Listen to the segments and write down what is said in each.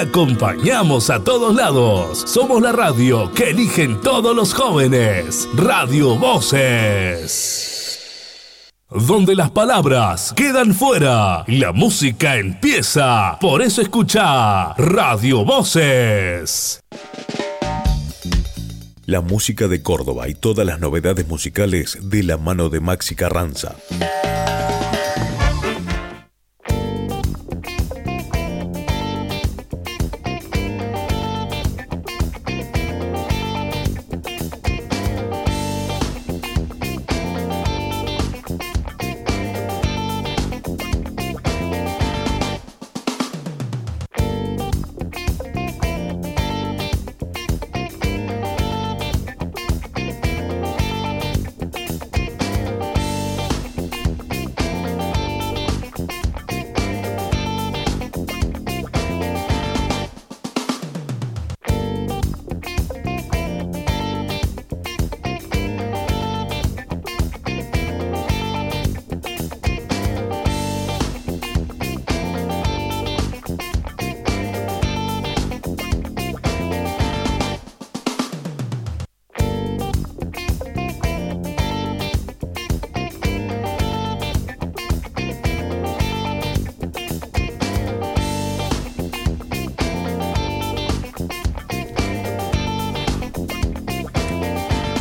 acompañamos a todos lados. Somos la radio que eligen todos los jóvenes. Radio Voces. Donde las palabras quedan fuera, la música empieza. Por eso escucha Radio Voces. La música de Córdoba y todas las novedades musicales de la mano de Maxi Carranza.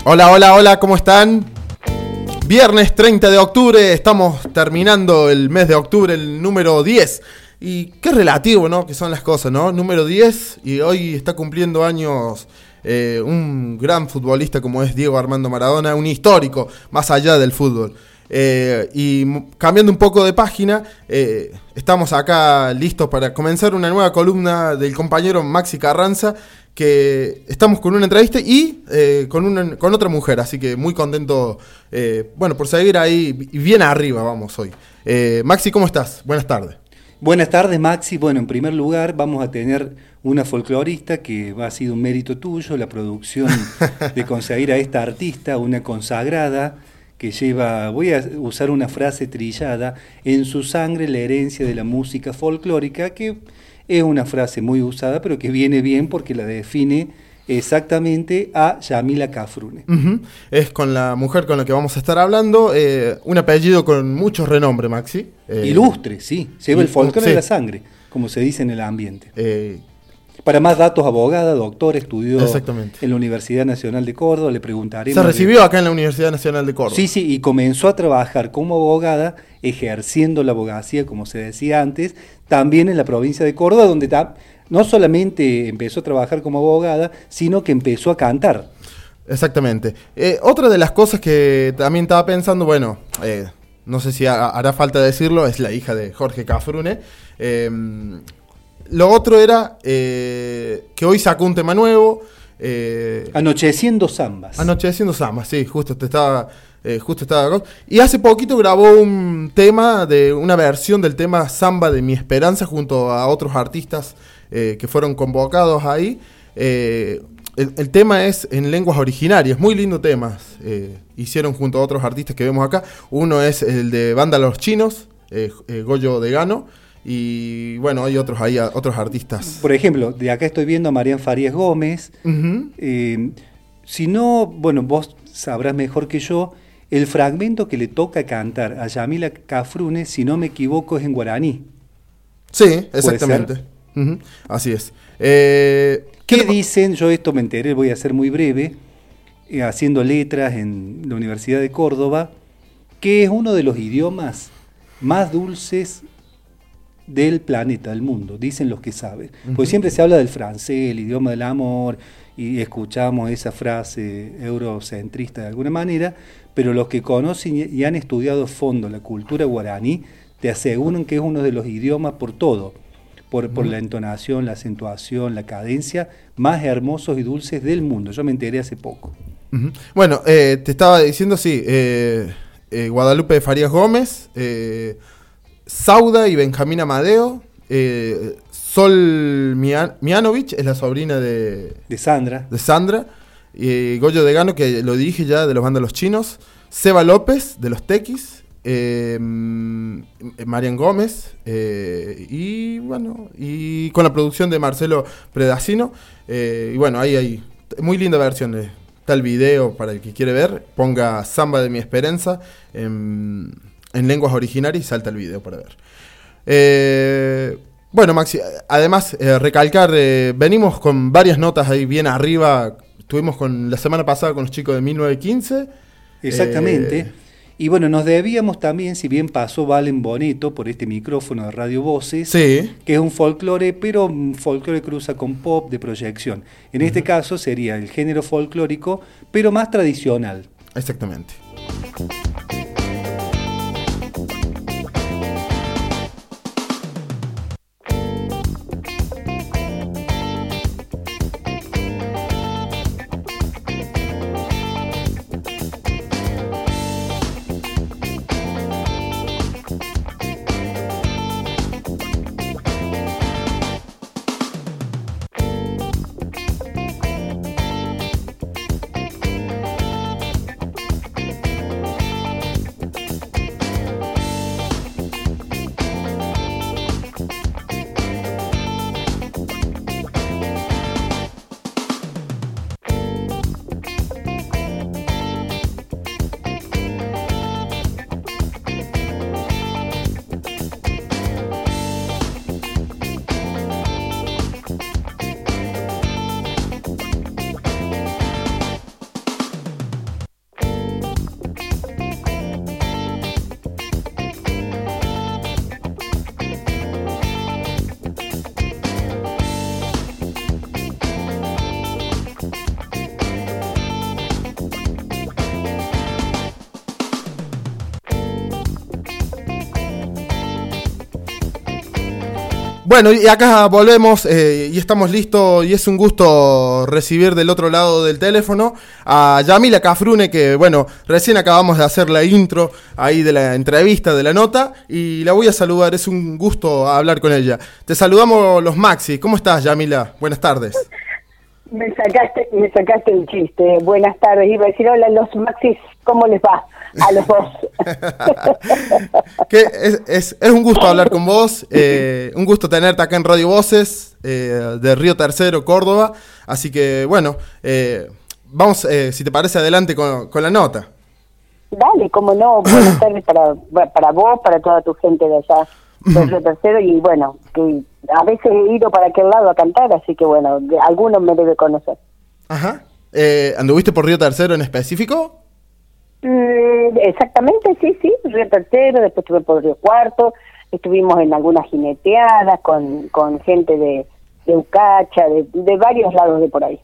Hola, hola, hola, ¿cómo están? Viernes 30 de octubre, estamos terminando el mes de octubre, el número 10. Y qué relativo, ¿no? Que son las cosas, ¿no? Número 10 y hoy está cumpliendo años eh, un gran futbolista como es Diego Armando Maradona, un histórico, más allá del fútbol. Eh, y cambiando un poco de página, eh, estamos acá listos para comenzar una nueva columna del compañero Maxi Carranza que estamos con una entrevista y eh, con, una, con otra mujer, así que muy contento, bueno, por seguir ahí bien arriba, vamos hoy. Maxi, ¿cómo estás? Buenas tardes. Buenas tardes, Maxi. Bueno, en primer lugar vamos a tener una folclorista que ha sido un mérito tuyo, la producción de conseguir a esta artista, una consagrada que lleva, voy a usar una frase trillada, en su sangre la herencia de la música folclórica, que es una frase muy usada, pero que viene bien porque la define exactamente a Yamila Cafrune. Es con la mujer con la que vamos a estar hablando, eh, un apellido con mucho renombre, Maxi. Eh, Ilustre, sí, lleva el folclore de la sangre, como se dice en el ambiente. Eh, para más datos, abogada, doctor, estudió en la Universidad Nacional de Córdoba, le preguntaré. Se recibió acá en la Universidad Nacional de Córdoba. Sí, sí, y comenzó a trabajar como abogada, ejerciendo la abogacía, como se decía antes, también en la provincia de Córdoba, donde no solamente empezó a trabajar como abogada, sino que empezó a cantar. Exactamente. Eh, otra de las cosas que también estaba pensando, bueno, eh, no sé si hará falta decirlo, es la hija de Jorge Cafrune. Eh, lo otro era eh, que hoy sacó un tema nuevo. Eh, Anocheciendo Zambas. Anocheciendo Zambas, sí, justo te estaba. Eh, justo estaba. Y hace poquito grabó un tema de una versión del tema Samba de mi esperanza junto a otros artistas que fueron convocados ahí. El, tema es en lenguas originarias, muy lindo tema. hicieron junto a otros artistas que vemos acá. Uno es el de Banda Los Chinos, Goyo de Gano. Y bueno, hay otros ahí, otros artistas. Por ejemplo, de acá estoy viendo a Marian Farías Gómez. Eh, si no, bueno, vos sabrás mejor que yo, el fragmento que le toca cantar a Yamila Cafrune, si no me equivoco, es en guaraní. Sí, exactamente. Así es. Eh, ¿Qué, dicen? Yo esto me enteré, voy a ser muy breve, eh, haciendo letras en la Universidad de Córdoba, que es uno de los idiomas más dulces del planeta, del mundo, dicen los que saben. Porque siempre se habla del francés, el idioma del amor, y escuchamos esa frase eurocentrista de alguna manera, pero los que conocen y han estudiado a fondo la cultura guaraní te aseguran que es uno de los idiomas por todo, por, por la entonación, la acentuación, la cadencia, más hermosos y dulces del mundo. Yo me enteré hace poco. Bueno, eh, te estaba diciendo, sí, eh, eh, Guadalupe Farías Gómez, Sauda y Benjamín Amadeo. Eh, Sol Mianovich es la sobrina de, de Sandra. De Sandra. Y Goyo de Gano, que lo dije ya, de los vándalos chinos. Seba López, de los Tequis. Eh, Marian Gómez y bueno, y con la producción de Marcelo Predacino. y bueno, ahí hay muy linda versión. está el video para el que quiere ver. Ponga Samba de mi Esperanza en, en lenguas originarias y salta el video para ver. Bueno, Maxi, además, eh, recalcar, eh, venimos con varias notas ahí bien arriba. Estuvimos con la semana pasada con los chicos de 1915. Exactamente. Eh, y bueno, nos debíamos también, si bien pasó Valen Boneto por este micrófono de Radio Voces, que es un folclore, pero un folclore cruza con pop de proyección. En este caso sería el género folclórico, pero más tradicional. Exactamente. Bueno, y acá volvemos eh, y estamos listos y es un gusto recibir del otro lado del teléfono a Yamila Cafrune, que bueno, recién acabamos de hacer la intro ahí de la entrevista, de la nota, y la voy a saludar, es un gusto hablar con ella. Te saludamos los Maxi, ¿cómo estás Yamila? Buenas tardes. Me sacaste, me sacaste el chiste, buenas tardes, iba a decir hola los Maxis, ¿cómo les va? a los dos. que es, es, un gusto hablar con vos, eh, un gusto tenerte acá en Radio Voces eh, de Río Tercero, Córdoba. Así que bueno, eh, vamos, si te parece, adelante con, la nota. Dale, como no, buenas tardes para, para vos, para toda tu gente de allá, de Río Tercero, y bueno, que a veces he ido para aquel lado a cantar, así que bueno, algunos me debe conocer. Ajá. ¿Anduviste por Río Tercero en específico? Mm, exactamente, sí, sí, Río Tercero, después estuve por Río Cuarto, estuvimos en algunas jineteadas con, con gente de, de Ucacha, de, varios lados de por ahí.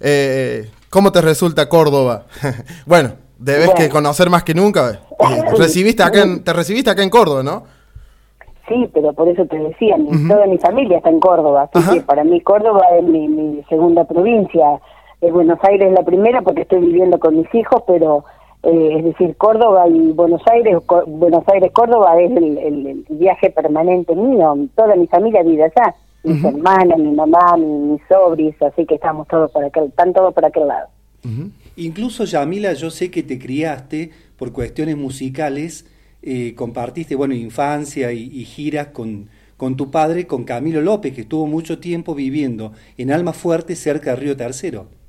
eh, ¿Cómo te resulta Córdoba? bueno, debes que conocer más que nunca. Eh, recibiste acá ¿Te recibiste acá en Córdoba, no? Sí, pero por eso te decía, toda mi familia está en Córdoba, así que para mí Córdoba es mi, mi segunda provincia Buenos Aires la primera porque estoy viviendo con mis hijos, pero eh, es decir, Córdoba y Buenos Aires, Buenos Aires, Córdoba es el, viaje permanente mío, toda mi familia vive allá, mis hermanas, mi mamá, mis sobris, así que estamos todos por aquel, están todos por aquel lado. Incluso Yamila, yo sé que te criaste por cuestiones musicales, eh, compartiste, bueno, infancia y, y giras con, con tu padre, con Camilo López, que estuvo mucho tiempo viviendo en Alma Fuerte, cerca de Río Tercero.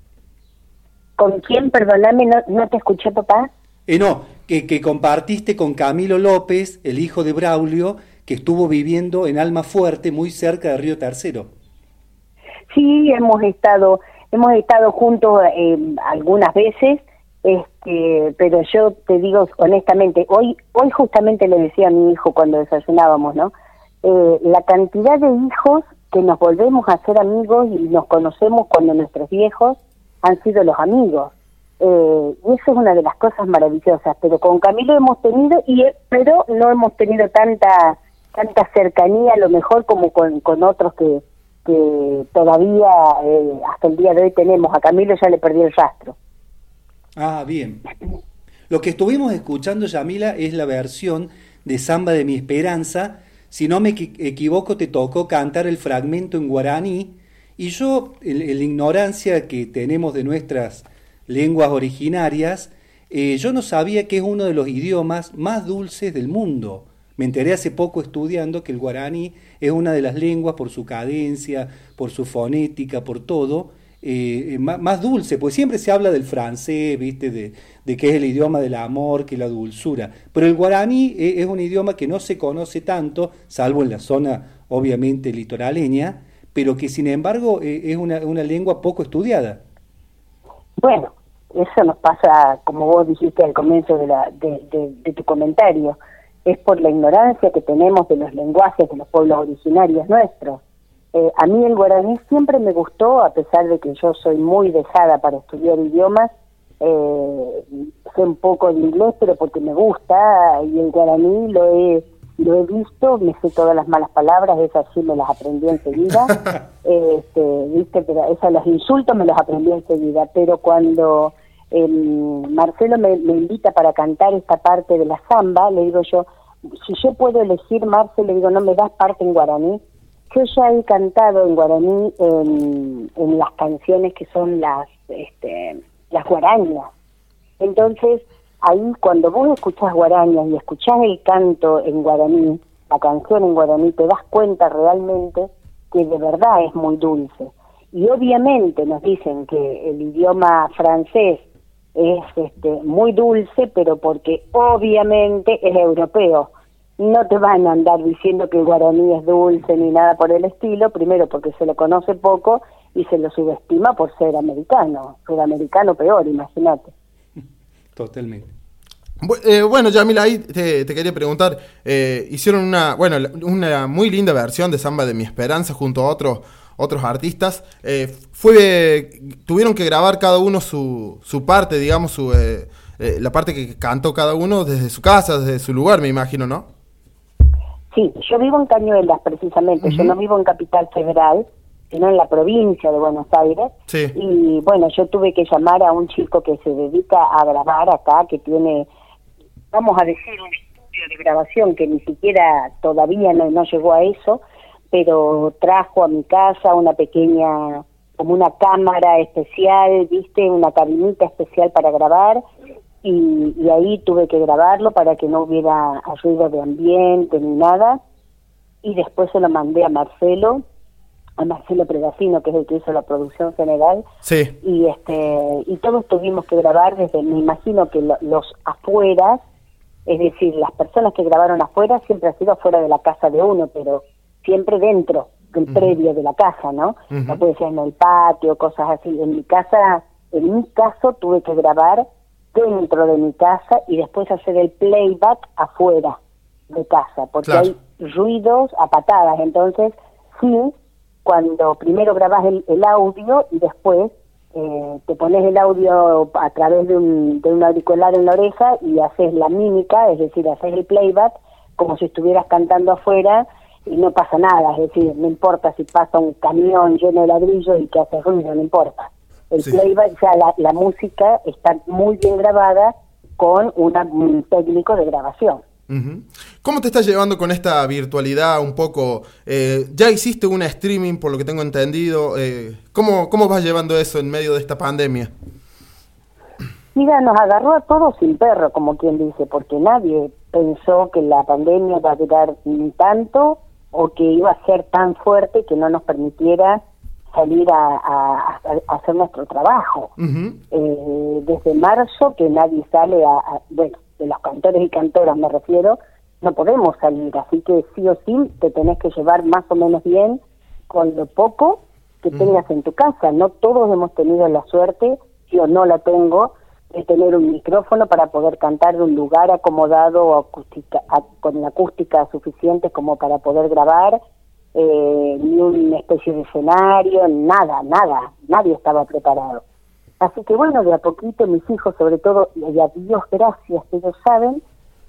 ¿Con quién? Perdóname, no, te escuché, papá. Eh, no, que, que compartiste con Camilo López, el hijo de Braulio, que estuvo viviendo en Alma Fuerte, muy cerca de Río Tercero. Sí, hemos estado, hemos estado juntos eh, algunas veces, este, pero yo te digo honestamente, hoy, hoy justamente le decía a mi hijo cuando desayunábamos, ¿no? Eh, la cantidad de hijos que nos volvemos a ser amigos y nos conocemos cuando nuestros viejos han sido los amigos. Eh, y eso es una de las cosas maravillosas. Pero con Camilo hemos tenido, y pero no hemos tenido tanta tanta cercanía a lo mejor como con, con otros que, que todavía eh, hasta el día de hoy tenemos. A Camilo ya le perdió el rastro. Ah, bien. Lo que estuvimos escuchando, Yamila, es la versión de Samba de mi Esperanza. Si no me equivoco, te tocó cantar el fragmento en guaraní y yo, en, la ignorancia que tenemos de nuestras lenguas originarias, eh, yo no sabía que es uno de los idiomas más dulces del mundo. Me enteré hace poco estudiando que el guaraní es una de las lenguas por su cadencia, por su fonética, por todo, eh, más, dulce, pues siempre se habla del francés, ¿viste? De, que es el idioma del amor, que la dulzura. Pero el guaraní es, es un idioma que no se conoce tanto, salvo en la zona obviamente litoraleña, pero que sin embargo eh, es una, una lengua poco estudiada. Bueno, eso nos pasa, como vos dijiste al comienzo de, la, de, tu comentario, es por la ignorancia que tenemos de los lenguajes de los pueblos originarios nuestros. Eh, a mí el guaraní siempre me gustó, a pesar de que yo soy muy dejada para estudiar idiomas, eh, sé un poco de inglés, pero porque me gusta, y el guaraní lo he lo he visto, me sé todas las malas palabras, esas sí me las aprendí enseguida, este, viste, pero esas los insultos me los aprendí enseguida, pero cuando em, Marcelo me, invita para cantar esta parte de la samba, le digo yo, si yo puedo elegir, Marcelo, le digo, no me das parte en guaraní, yo ya he cantado en guaraní en, en las canciones que son las, este, las guarañas, entonces ahí cuando vos escuchás guarañas y escuchás el canto en guaraní, la canción en guaraní, te das cuenta realmente que de verdad es muy dulce. Y obviamente nos dicen que el idioma francés es este, muy dulce, pero porque obviamente es europeo. No te van a andar diciendo que el guaraní es dulce ni nada por el estilo, primero porque se lo conoce poco y se lo subestima por ser americano. Sudamericano peor, imagínate. Totalmente. Eh, bueno, Yamila, ahí te, quería preguntar, eh, hicieron una, bueno, una muy linda versión de Samba de mi Esperanza junto a otros otros artistas. Eh, fue, tuvieron que grabar cada uno su, su parte, digamos, su, la parte que cantó cada uno desde su casa, desde su lugar, me imagino, ¿no? Sí, yo vivo en Cañuelas precisamente, yo no vivo en Capital Federal, sino en la provincia de Buenos Aires. Y bueno, yo tuve que llamar a un chico que se dedica a grabar acá, que tiene vamos a decir, un estudio de grabación que ni siquiera todavía no, no llegó a eso, pero trajo a mi casa una pequeña, como una cámara especial, viste, una cabinita especial para grabar, y, y, ahí tuve que grabarlo para que no hubiera ruido de ambiente ni nada, y después se lo mandé a Marcelo, a Marcelo Predacino, que es el que hizo la producción general, sí. y este y todos tuvimos que grabar desde, me imagino que los afueras, es decir, las personas que grabaron afuera siempre ha sido afuera de la casa de uno, pero siempre dentro del predio de la casa, ¿no? No puede ser en el patio, cosas así. En mi casa, en mi caso, tuve que grabar dentro de mi casa y después hacer el playback afuera de casa, porque hay ruidos a patadas. Entonces, sí, cuando primero grabas el audio y después eh, te pones el audio a través de un, de un auricular en la oreja y haces la mímica, es decir, haces el playback como si estuvieras cantando afuera y no pasa nada, es decir, no importa si pasa un camión lleno de ladrillos y que hace ruido, no importa. El playback, o sea, la, la música está muy bien grabada con una, un técnico de grabación. ¿Cómo te estás llevando con esta virtualidad un poco? Eh, ya hiciste una streaming, por lo que tengo entendido. Eh, ¿cómo, ¿Cómo vas llevando eso en medio de esta pandemia? Mira, nos agarró a todos sin perro, como quien dice, porque nadie pensó que la pandemia iba a durar tanto o que iba a ser tan fuerte que no nos permitiera salir a, hacer nuestro trabajo. Eh, desde marzo que nadie sale a, bueno, de los cantores y cantoras me refiero, no podemos salir, así que sí o sí te tenés que llevar más o menos bien con lo poco que tengas en tu casa. No todos hemos tenido la suerte, yo no la tengo, de tener un micrófono para poder cantar de un lugar acomodado o acústica, con la acústica suficiente como para poder grabar, eh, ni una especie de escenario, nada, nada, nadie estaba preparado. Así que bueno, de a poquito mis hijos, sobre todo, y a Dios gracias que ellos saben,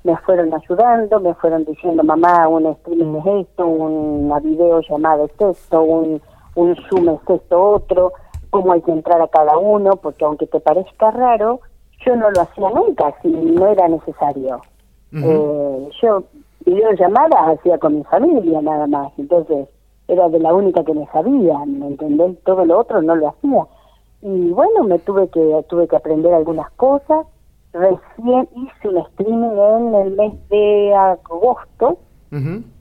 me fueron ayudando, me fueron diciendo, mamá, un streaming es esto, una videollamada es esto, un, un Zoom es esto otro, cómo hay que entrar a cada uno, porque aunque te parezca raro, yo no lo hacía nunca si no era necesario. eh, yo videollamadas hacía con mi familia nada más, entonces era de la única que me sabía, ¿me entendés? Todo lo otro no lo hacía y bueno, me tuve que tuve que aprender algunas cosas, recién hice un streaming en el mes de agosto,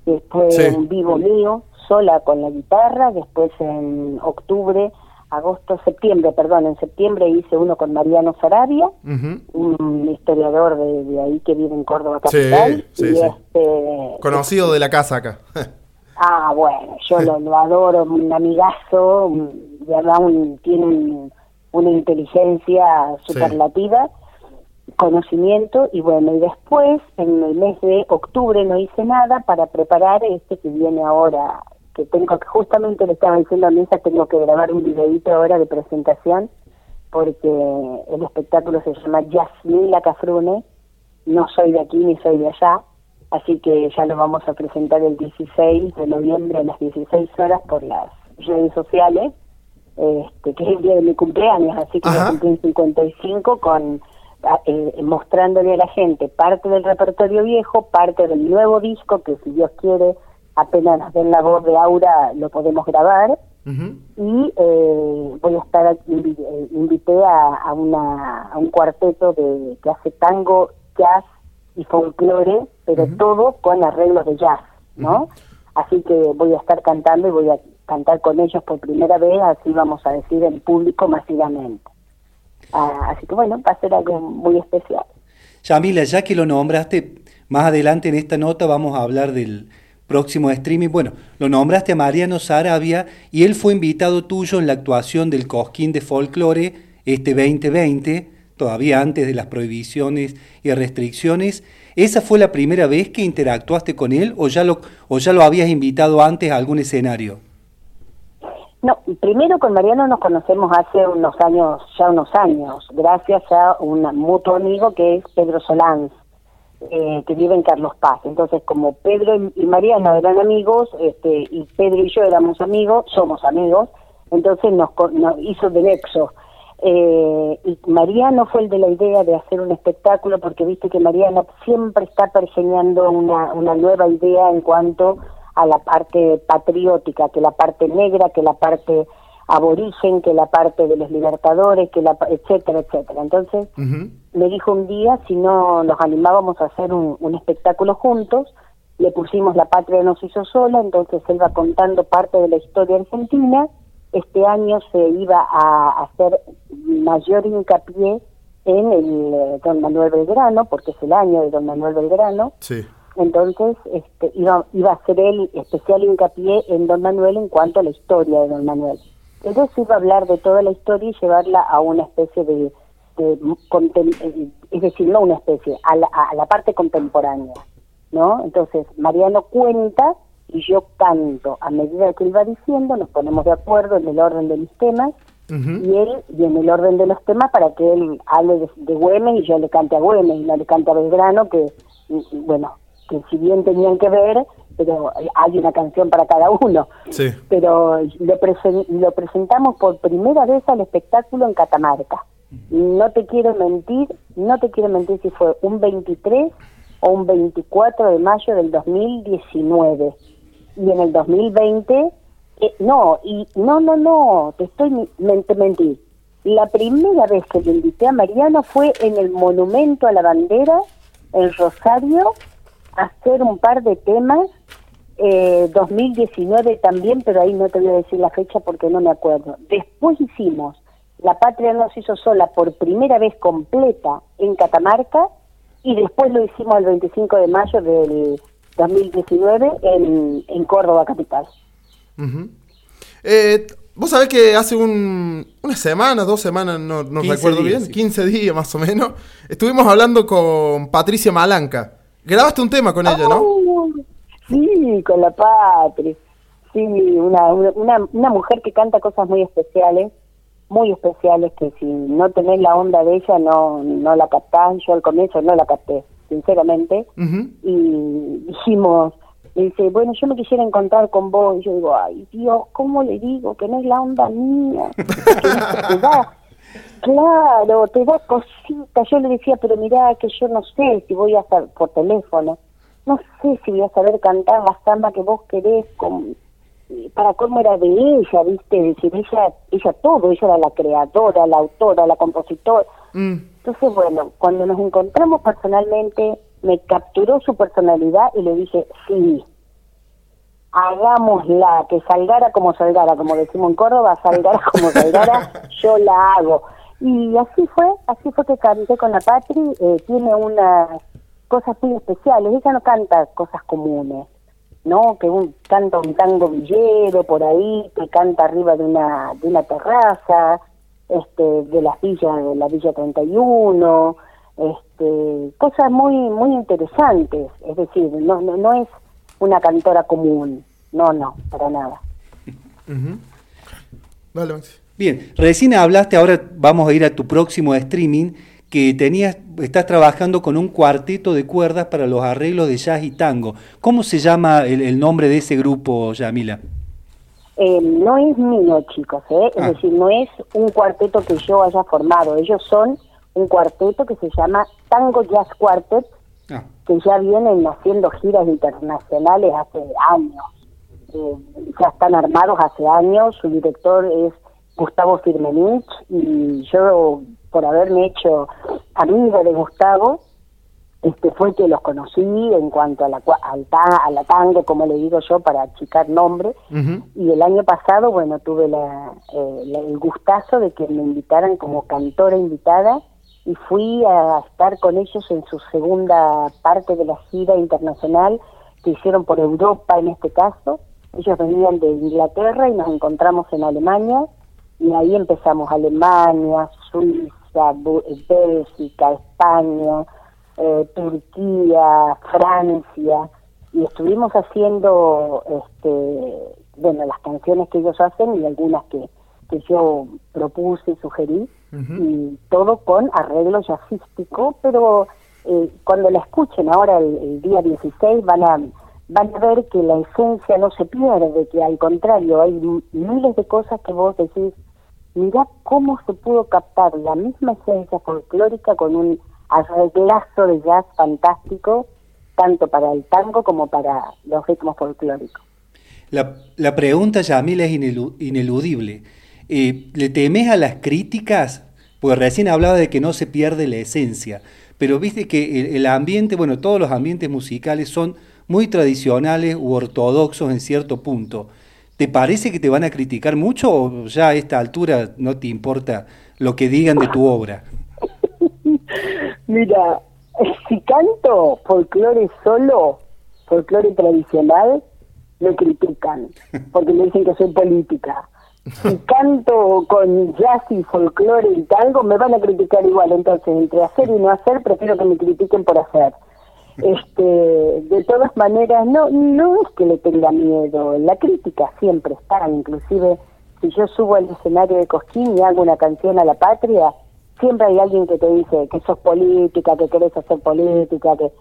después en vivo mío, sola con la guitarra, después en octubre, agosto, septiembre, perdón, en septiembre hice uno con Mariano Sarabia, un historiador de, ahí que vive en Córdoba capital. Este, Conocido de la casa acá. ah, bueno, yo lo, adoro, un amigazo, un, tiene una inteligencia superlativa conocimiento y bueno, y después en el mes de octubre no hice nada para preparar este que viene ahora, que tengo que justamente le estaba diciendo a Misa, tengo que grabar un videito ahora de presentación porque el espectáculo se llama Yasmila Cafrune, no soy de aquí ni soy de allá, así que ya lo vamos a presentar el 16 de noviembre a las 16 horas por las redes sociales, este, que es el día de mi cumpleaños, así que yo cumplí 55 con eh, mostrándole a la gente parte del repertorio viejo, parte del nuevo disco, que si Dios quiere, apenas nos den la voz de Aura, lo podemos grabar. Y eh, voy a estar, eh, invité a, a, una, a un cuarteto de, que hace tango, jazz y folclore, pero todo con arreglos de jazz, ¿no? Así que voy a estar cantando y voy a cantar con ellos por primera vez, así vamos a decir en público masivamente. Ah, así que bueno, va a ser algo muy especial. Yamila, ya que lo nombraste, más adelante en esta nota vamos a hablar del próximo streaming. Bueno, lo nombraste a Mariano Sarabia y él fue invitado tuyo en la actuación del Cosquín de Folklore este 2020, todavía antes de las prohibiciones y restricciones. ¿Esa fue la primera vez que interactuaste con él o ya lo, o ya lo habías invitado antes a algún escenario? No, primero con Mariano nos conocemos hace unos años, ya unos años, gracias a un mutuo amigo que es Pedro Solán, eh, que vive en Carlos Paz. Entonces, como Pedro y Mariano eran amigos, este, y Pedro y yo éramos amigos, somos amigos, entonces nos, hizo de nexo. Eh, y Mariano fue el de la idea de hacer un espectáculo, porque viste que Mariano siempre está pergeñando una, una nueva idea en cuanto a la parte patriótica, que la parte negra, que la parte aborigen, que la parte de los libertadores, que la etcétera, etcétera. Entonces me dijo un día si no nos animábamos a hacer un, espectáculo juntos, le pusimos La Patria nos hizo sola, entonces él va contando parte de la historia argentina. Este año se iba a hacer mayor hincapié en el eh, Don Manuel Belgrano, porque es el año de Don Manuel Belgrano. Sí entonces este, iba, iba a hacer el especial hincapié en Don Manuel en cuanto a la historia de Don Manuel. Entonces iba a hablar de toda la historia y llevarla a una especie de, es decir, no una especie, a la, a la parte contemporánea, ¿no? Entonces Mariano cuenta y yo canto. A medida que él va diciendo, nos ponemos de acuerdo en el orden de mis temas y él y en el orden de los temas para que él hable de, de Güemes y yo le cante a Güemes y no le cante a Belgrano, que, bueno, que si bien tenían que ver, pero hay una canción para cada uno. Sí. Pero lo, lo presentamos por primera vez al espectáculo en Catamarca. No te quiero mentir, no te quiero mentir si fue un 23 o un 24 de mayo del 2019. Y en el 2020, eh, no, y no, no, no, te estoy mente mentí. La primera vez que le invité a Mariano fue en el Monumento a la Bandera, en Rosario, hacer un par de temas, eh, 2019 también, pero ahí no te voy a decir la fecha porque no me acuerdo. Después hicimos La Patria nos hizo sola por primera vez completa en Catamarca y después lo hicimos el 25 de mayo del 2019 en, en Córdoba Capital. eh, Vos sabés que hace un, una semana, dos semanas, no, no recuerdo bien, 15 días más o menos, estuvimos hablando con Patricia Malanca. Grabaste un tema con ella, ¿no? sí, con la Patri. Sí, una, una, una mujer que canta cosas muy especiales, muy especiales, que si no tenés la onda de ella no, no la captás. Yo al comienzo no la capté, sinceramente. Y dijimos, dice, bueno, yo me quisiera encontrar con vos. Y yo digo, ay, Dios, ¿cómo le digo que no es la onda mía? Claro, te da cositas. Yo le decía, pero mira que yo no sé si voy a estar por teléfono. No sé si voy a saber cantar la samba que vos querés. Con, para cómo era de ella, ¿viste? Decir, ella, ella todo. Ella era la creadora, la autora, la compositora. Mm. Entonces, bueno, cuando nos encontramos personalmente, me capturó su personalidad y le dije, sí, hagámosla, que salgara como salgara, como decimos en Córdoba, salgara como salgara, yo la hago. Y así fue, así fue que canté con la Patri, eh, tiene unas cosas muy especiales, ella no canta cosas comunes, ¿no? Que un, canta un tango villero por ahí, que canta arriba de una, de una terraza, este, de las villas, de la Villa 31, este, cosas muy, muy interesantes, es decir, no, no, no es una cantora común, no, no, para nada. Bien, recién hablaste, ahora vamos a ir a tu próximo streaming, que tenías, estás trabajando con un cuarteto de cuerdas para los arreglos de jazz y tango. ¿Cómo se llama el, nombre de ese grupo, Yamila? Eh, no es mío, chicos, ¿eh? es ah. decir, no es un cuarteto que yo haya formado. Ellos son un cuarteto que se llama Tango Jazz Quartet, ah. que ya vienen haciendo giras internacionales hace años. Eh, ya están armados hace años. Su director es Gustavo Firmenich y yo por haberme hecho amigo de Gustavo, este fue que los conocí en cuanto a la, al a la tango, como le digo yo, para achicar nombre. Y el año pasado, bueno, tuve la, eh, el gustazo de que me invitaran como cantora invitada y fui a estar con ellos en su segunda parte de la gira internacional que hicieron por Europa en este caso. Ellos venían de Inglaterra y nos encontramos en Alemania y ahí empezamos Alemania, Suiza, Bélgica, España, eh, Turquía, Francia y estuvimos haciendo este bueno las canciones que ellos hacen y algunas que, que yo propuse y sugerí y todo con arreglo jazzístico pero eh, cuando la escuchen ahora el, el, día 16 van a van a ver que la esencia no se pierde que al contrario hay miles de cosas que vos decís Mirá cómo se pudo captar la misma esencia folclórica con un arreglazo de jazz fantástico, tanto para el tango como para los ritmos folclóricos. La, la pregunta, Yamila, es ineludible. Eh, ¿Le temes a las críticas? Porque recién hablaba de que no se pierde la esencia, pero viste que el ambiente, bueno, todos los ambientes musicales son muy tradicionales u ortodoxos en cierto punto. ¿Te parece que te van a criticar mucho o ya a esta altura no te importa lo que digan de tu obra? Mira, si canto folclore solo, folclore tradicional, me critican, porque me dicen que soy política. Si canto con jazz y folclore y tango, me van a criticar igual. Entonces, entre hacer y no hacer, prefiero que me critiquen por hacer este de todas maneras no no es que le tenga miedo la crítica siempre está inclusive si yo subo al escenario de Cosquín y hago una canción a la patria siempre hay alguien que te dice que sos política que querés hacer política que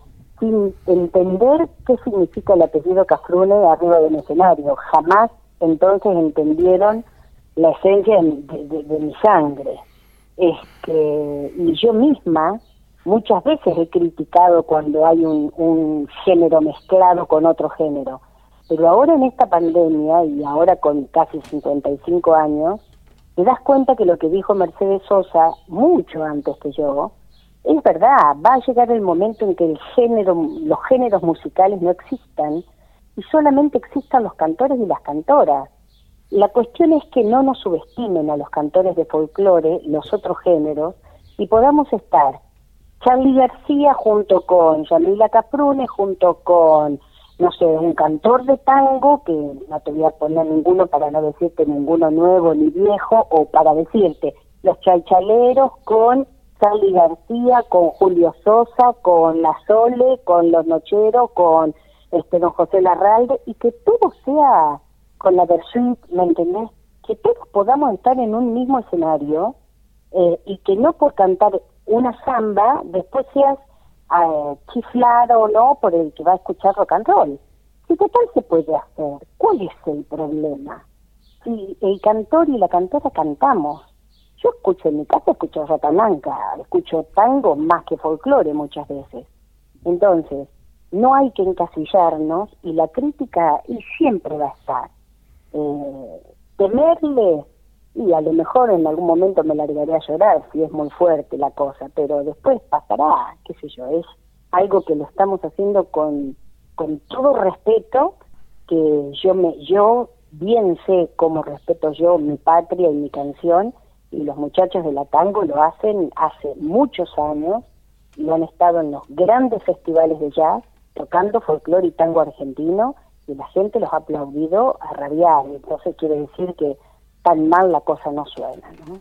sin entender qué significa el apellido Cafrune arriba del escenario. Jamás entonces entendieron la esencia de, mi sangre. Este y yo misma Muchas veces he criticado cuando hay un, género mezclado con otro género, pero ahora en esta pandemia y ahora con casi 55 años, te das cuenta que lo que dijo Mercedes Sosa mucho antes que yo, es verdad, va a llegar el momento en que el género, los géneros musicales no existan y solamente existan los cantores y las cantoras. La cuestión es que no nos subestimen a los cantores de folclore, los otros géneros, y podamos estar Charlie García junto con Yamila Caprune, junto con, no sé, un cantor de tango, que no te voy a poner ninguno para no decirte ninguno nuevo ni viejo, o para decirte los chalchaleros con Charlie García, con Julio Sosa, con La Sole, con Los Nocheros, con este don José Larralde, y que todo sea con la versión, ¿me entendés? Que todos podamos estar en un mismo escenario eh, y que no por cantar una samba, después seas eh, chiflado o no por el que va a escuchar rock and roll. ¿Y qué tal se puede hacer? ¿Cuál es el problema? Si el cantor y la cantora cantamos, yo escucho en mi casa, escucho ratananca, escucho tango más que folclore muchas veces. Entonces, no hay que encasillarnos y la crítica y siempre va a estar. Eh, temerle y a lo mejor en algún momento me largaré a llorar si es muy fuerte la cosa, pero después pasará, qué sé yo, es algo que lo estamos haciendo con, con todo respeto, que yo me yo bien sé cómo respeto yo mi patria y mi canción, y los muchachos de la tango lo hacen hace muchos años y han estado en los grandes festivales de jazz tocando folclore y tango argentino y la gente los ha aplaudido a rabiar. Entonces quiere decir que tan mal la cosa no suena, ¿no?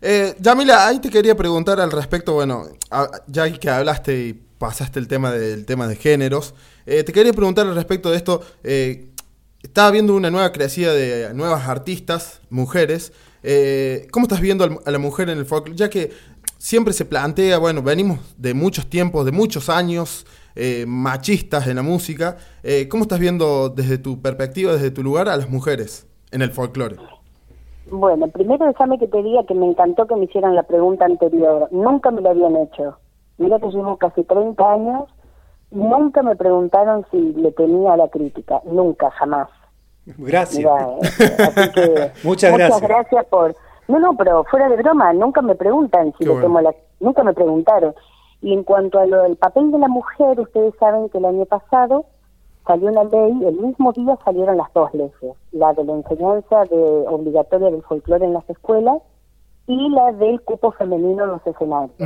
Eh, Yamila, ahí te quería preguntar al respecto, bueno, ya que hablaste y pasaste el tema del tema de géneros, eh, te quería preguntar al respecto de esto, eh, estaba viendo una nueva crecida de nuevas artistas, mujeres, ¿cómo estás viendo a la mujer en el folclore? Ya que siempre se plantea, bueno, venimos de muchos tiempos, de muchos años, machistas en la música, ¿cómo estás viendo desde tu perspectiva, desde tu lugar, a las mujeres? En el folclore? Bueno, primero déjame que te diga que me encantó que me hicieran la pregunta anterior. Nunca me lo habían hecho. Mira que llevo casi 30 años y nunca me preguntaron si le tenía la crítica. Nunca, jamás. Gracias. Eh, muchas, muchas gracias. por... No, no, pero fuera de broma, nunca me preguntan si le tengo la... Nunca me preguntaron. Y en cuanto a lo del papel de la mujer, ustedes saben que el año pasado salió una ley, el mismo día salieron las dos leyes, la de la enseñanza de obligatoria del folclore en las escuelas y la del cupo femenino en los escenarios.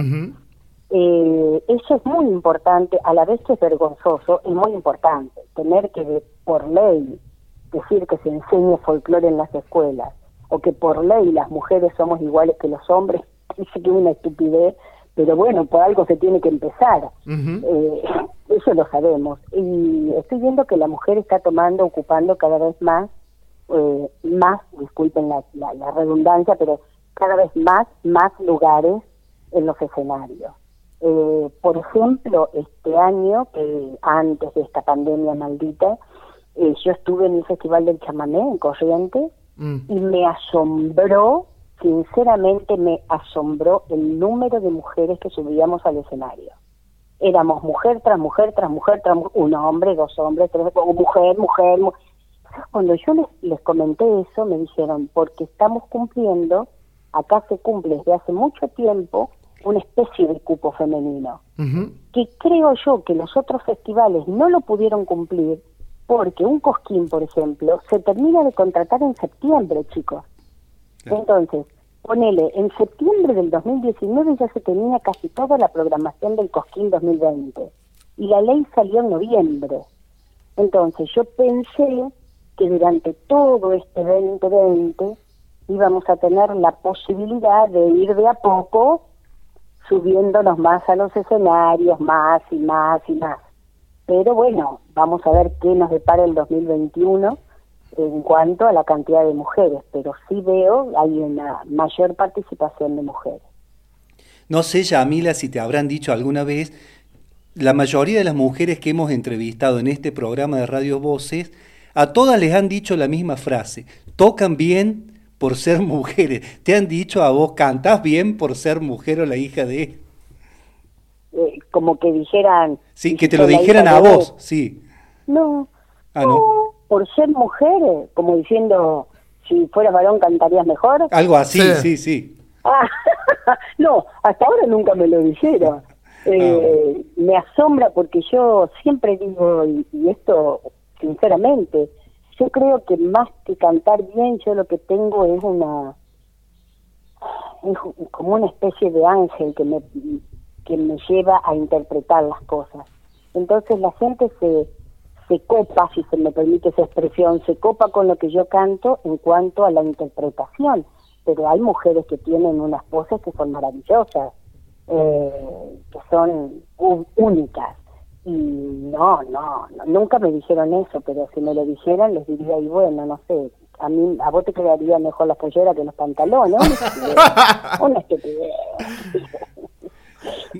Eh, eso es muy importante, a la vez que es vergonzoso, es muy importante, tener que por ley decir que se enseñe folclore en las escuelas, o que por ley las mujeres somos iguales que los hombres, dice que es una estupidez, pero bueno, por algo se tiene que empezar. eh, eso lo sabemos. Y estoy viendo que la mujer está tomando, ocupando cada vez más, eh, más, disculpen la, la, redundancia, pero cada vez más, más lugares en los escenarios. Eh, por ejemplo, este año, que antes de esta pandemia maldita, eh, yo estuve en el Festival del Chamamé en Corrientes mm. y me asombró sinceramente me asombró el número de mujeres que subíamos al escenario. Éramos mujer tras mujer tras mujer tras un hombre, dos hombres, tres, mujer, mujer. Cuando yo les, les comenté eso, me dijeron, porque estamos cumpliendo, acá se cumple desde hace mucho tiempo, una especie de cupo femenino, que creo yo que los otros festivales no lo pudieron cumplir porque un cosquín, por ejemplo, se termina de contratar en septiembre, chicos. Entonces, ponele, en septiembre del 2019 ya se tenía casi toda la programación del Cosquín 2020 y la ley salió en noviembre. Entonces yo pensé que durante todo este 2020 íbamos a tener la posibilidad de ir de a poco subiéndonos más a los escenarios, más y más y más. Pero bueno, vamos a ver qué nos depara el 2021 en cuanto a la cantidad de mujeres, pero sí veo hay una mayor participación de mujeres. No sé, Yamila, si te habrán dicho alguna vez, la mayoría de las mujeres que hemos entrevistado en este programa de Radio Voces, a todas les han dicho la misma frase, tocan bien por ser mujeres. ¿Te han dicho a vos, cantás bien por ser mujer o la hija de? Eh, como que dijeran... Sí, que te lo dijeran a vos, sí. No. Ah, no por ser mujer, como diciendo, si fuera varón cantarías mejor. Algo así, sí, sí. Ah, no, hasta ahora nunca me lo dijeron. Ah. Eh, me asombra porque yo siempre digo, y, esto sinceramente, yo creo que más que cantar bien, yo lo que tengo es una es como una especie de ángel que me que me lleva a interpretar las cosas. Entonces la gente se se copa, si se me permite esa expresión, se copa con lo que yo canto en cuanto a la interpretación. Pero hay mujeres que tienen unas voces que son maravillosas, eh, que son únicas. Y no, no, nunca me dijeron eso, pero si me lo dijeran les diría, y bueno, no sé, a mí, a vos te quedaría mejor la pollera que los pantalones. Una estupidez.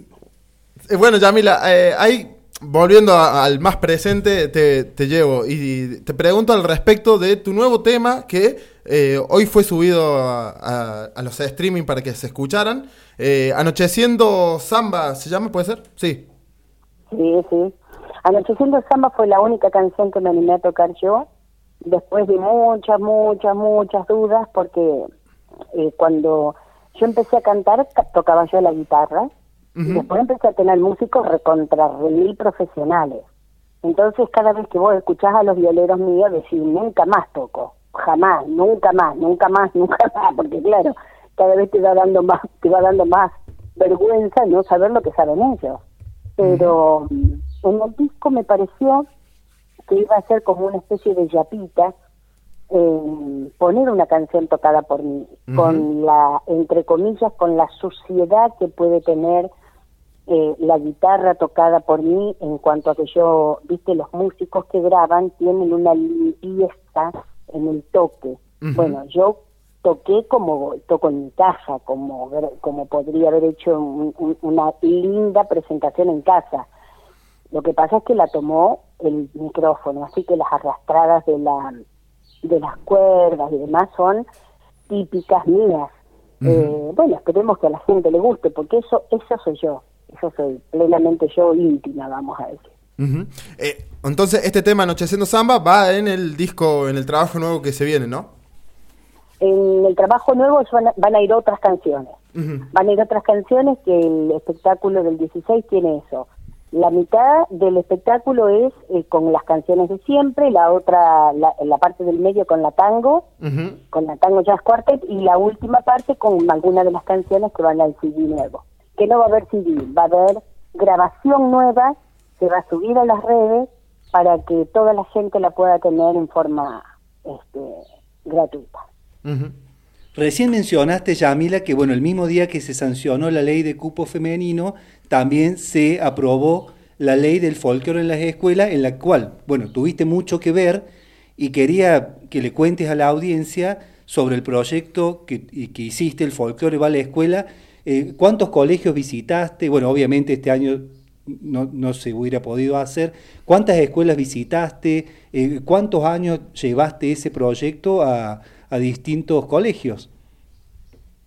Eh, bueno, Yamila, eh, hay volviendo al más presente, te, llevo y te pregunto al respecto de tu nuevo tema que eh, hoy fue subido a, los streaming para que se escucharan. Eh, Anocheciendo Samba, ¿se llama? ¿Puede ser? Sí. Sí, sí. Anocheciendo Samba fue la única canción que me animé a tocar yo después de muchas, muchas, muchas dudas, porque eh, cuando yo empecé a cantar, tocaba yo la guitarra, y después empecé a tener músicos recontra mil profesionales. Entonces, cada vez que vos escuchás a los violeros míos, decís, nunca más toco, jamás, nunca más, nunca más, nunca más, porque claro, cada vez te va dando más, te va dando más vergüenza no saber lo que saben ellos. Pero en el disco me pareció que iba a ser como una especie de yapita, eh, poner una canción tocada por mí, con la, entre comillas, con la suciedad que puede tener eh, la guitarra tocada por mí en cuanto a que yo, viste, los músicos que graban tienen una limpieza en el toque. Bueno, yo toqué como toco en mi casa, como, como podría haber hecho una linda presentación en casa. Lo que pasa es que la tomó el micrófono, así que las arrastradas de la de las cuerdas y demás son típicas mías. eh, bueno, esperemos que a la gente le guste, porque eso eso soy yo, eso soy plenamente yo íntima, vamos a decir. eh, entonces, este tema Anocheciendo Samba va en el disco, en el trabajo nuevo que se viene, ¿no? En el trabajo nuevo van a, ir otras canciones. Van a ir otras canciones que el espectáculo del 16 tiene eso. La mitad del espectáculo es eh, con las canciones de siempre, la otra, la, la parte del medio con la tango, con la tango jazz quartet, y la última parte con algunas de las canciones que van al CD nuevo. Que no va a haber CD, va a haber grabación nueva, se va a subir a las redes para que toda la gente la pueda tener en forma este, gratuita. Recién mencionaste, Yamila, que bueno, el mismo día que se sancionó la ley de cupo femenino, también se aprobó la ley del folclore en las escuelas, en la cual, bueno, tuviste mucho que ver y quería que le cuentes a la audiencia sobre el proyecto que, que hiciste, el folclore va a la escuela, eh, cuántos colegios visitaste, bueno, obviamente este año no, no, se hubiera podido hacer, cuántas escuelas visitaste, eh, cuántos años llevaste ese proyecto a, a distintos colegios.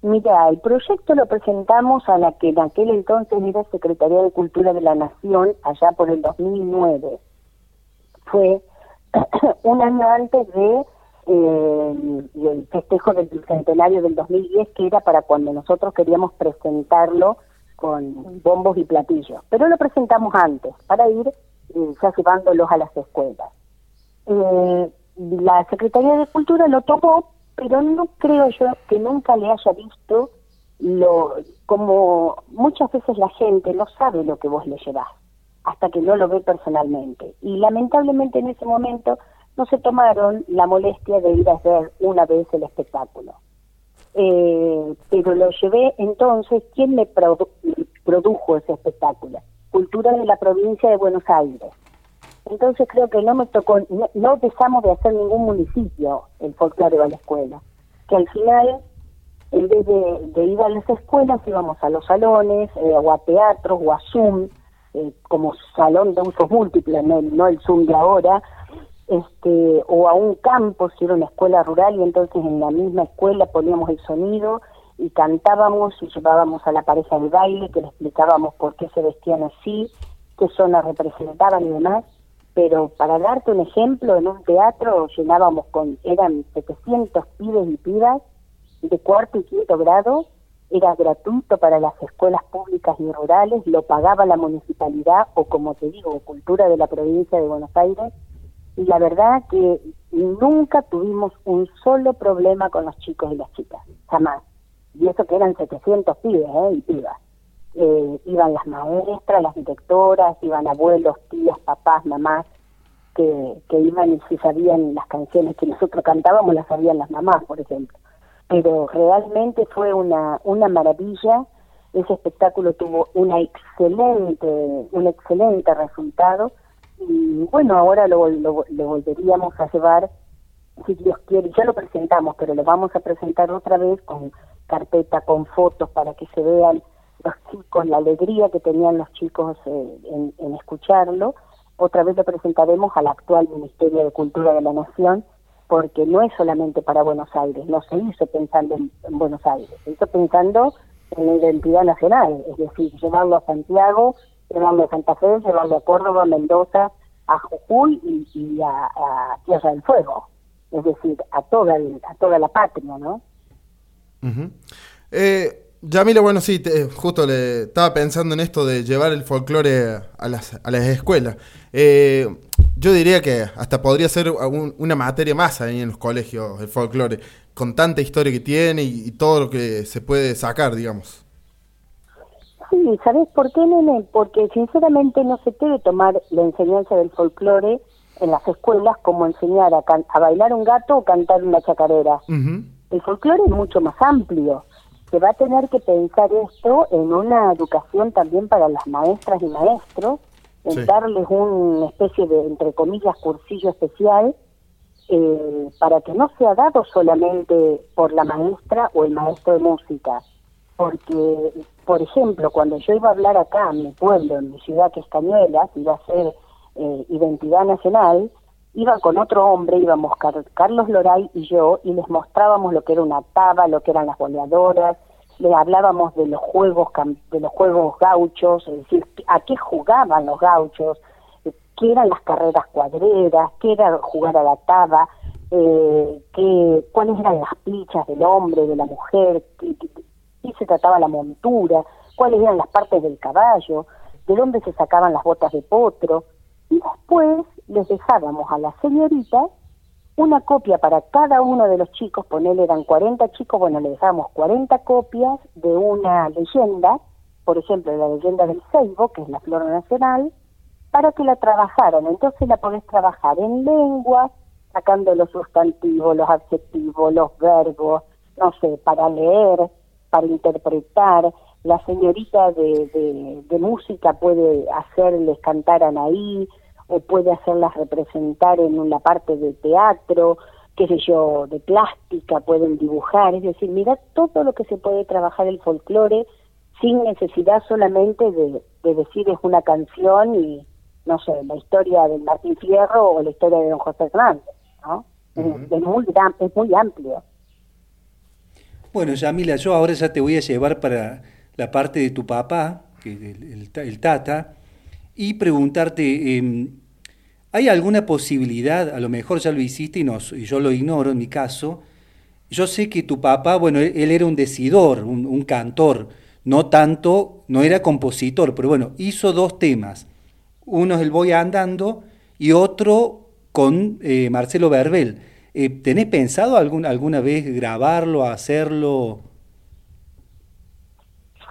Mira, el proyecto lo presentamos a la que en aquel entonces era Secretaría de Cultura de la Nación, allá por el 2009. Fue un año antes de eh, el festejo del centenario del 2010, que era para cuando nosotros queríamos presentarlo con bombos y platillos. Pero lo presentamos antes, para ir eh, ya llevándolos a las escuelas. Eh, la Secretaría de Cultura lo tomó, pero no creo yo que nunca le haya visto lo como muchas veces la gente no sabe lo que vos le llevas hasta que no lo ve personalmente y lamentablemente en ese momento no se tomaron la molestia de ir a ver una vez el espectáculo eh, pero lo llevé entonces quién me produjo ese espectáculo cultura de la provincia de Buenos Aires entonces creo que no me tocó, no, dejamos de hacer ningún municipio el folclore a la escuela. Que al final, en vez de, ir a las escuelas, íbamos a los salones, eh, o a teatros, o a Zoom, eh, como salón de usos múltiples, no, no el Zoom de ahora, este, o a un campo, si era una escuela rural, y entonces en la misma escuela poníamos el sonido y cantábamos y llevábamos a la pareja de baile, que le explicábamos por qué se vestían así, qué zonas representaban y demás. Pero para darte un ejemplo, en un teatro llenábamos con, eran 700 pibes y pibas de cuarto y quinto grado, era gratuito para las escuelas públicas y rurales, lo pagaba la municipalidad o como te digo, cultura de la provincia de Buenos Aires, y la verdad que nunca tuvimos un solo problema con los chicos y las chicas, jamás. Y eso que eran 700 pibes ¿eh? y pibas. Eh, iban las maestras, las directoras, iban abuelos, tías, papás, mamás, que, que iban y si sabían las canciones que nosotros cantábamos, las sabían las mamás, por ejemplo. Pero realmente fue una, una maravilla, ese espectáculo tuvo una excelente, un excelente resultado, y bueno, ahora lo, lo, lo volveríamos a llevar, si Dios quiere, ya lo presentamos, pero lo vamos a presentar otra vez con carpeta, con fotos para que se vean los chicos, la alegría que tenían los chicos eh, en, escucharlo. Otra vez lo presentaremos al actual Ministerio de Cultura de la Nación, porque no es solamente para Buenos Aires, no se hizo pensando en, Buenos Aires, se hizo pensando en la identidad nacional, es decir, llevarlo a Santiago, llevarlo a Santa Fe, llevarlo a Córdoba, a Mendoza, a Jujuy y, a, Tierra del Fuego. es decir, a toda, la patria, ¿no? eh, Yamila, bueno, sí, justo le estaba pensando en esto de llevar el folclore a las, a las escuelas. Eh, yo diría que hasta podría ser una materia más ahí en los colegios, el folclore, con tanta historia que tiene y, todo lo que se puede sacar, digamos. Sí, ¿sabes por qué, nene? Porque sinceramente no se debe tomar la enseñanza del folclore en las escuelas como enseñar a, a bailar un gato o cantar una chacarera. El folclore es mucho más amplio. Se va a tener que pensar esto en una educación también para las maestras y maestros, en darles una especie de, entre comillas, cursillo especial, eh, para que no sea dado solamente por la maestra o el maestro de música. Porque, por ejemplo, cuando yo iba a hablar acá en mi pueblo, en mi ciudad que es Cañuelas, iba a ser eh, identidad nacional, iba con otro hombre, íbamos Carlos Loray y yo, y les mostrábamos lo que era una taba, lo que eran las boleadoras, le hablábamos de los juegos de los juegos gauchos, es decir, a qué jugaban los gauchos, qué eran las carreras cuadreras, qué era jugar a la taba, eh, qué, cuáles eran las pichas del hombre, de la mujer, qué, se trataba la montura, cuáles eran las partes del caballo, de dónde se sacaban las botas de potro, y después les dejábamos a la señorita una copia para cada uno de los chicos, ponele eran 40 chicos, bueno, le dejábamos 40 copias de una leyenda, por ejemplo, la leyenda del Seibo, que es la flor nacional, para que la trabajaran. Entonces la podés trabajar en lengua, sacando los sustantivos, los adjetivos, los verbos, no sé, para leer, para interpretar. La señorita de, de, música puede hacerles cantar ahí o puede hacerlas representar en una parte de teatro, qué sé yo, de plástica, pueden dibujar, es decir, mira todo lo que se puede trabajar el folclore sin necesidad solamente de, decir es una canción y, no sé, la historia de Martín Fierro o la historia de don José Hernández, ¿no? es, muy, es muy amplio. Bueno, Yamila, yo ahora ya te voy a llevar para la parte de tu papá, el Tata, y preguntarte, em, ¿hay alguna posibilidad, a lo mejor ya lo hiciste y, no, y yo lo ignoro en mi caso, yo sé que tu papá, bueno, él, era un decidor, un, cantor, no tanto, no era compositor, pero bueno, hizo dos temas. Uno es el Voy Andando y otro con eh, Marcelo Verbel. Eh, ¿Tenés pensado algún, alguna vez grabarlo, hacerlo?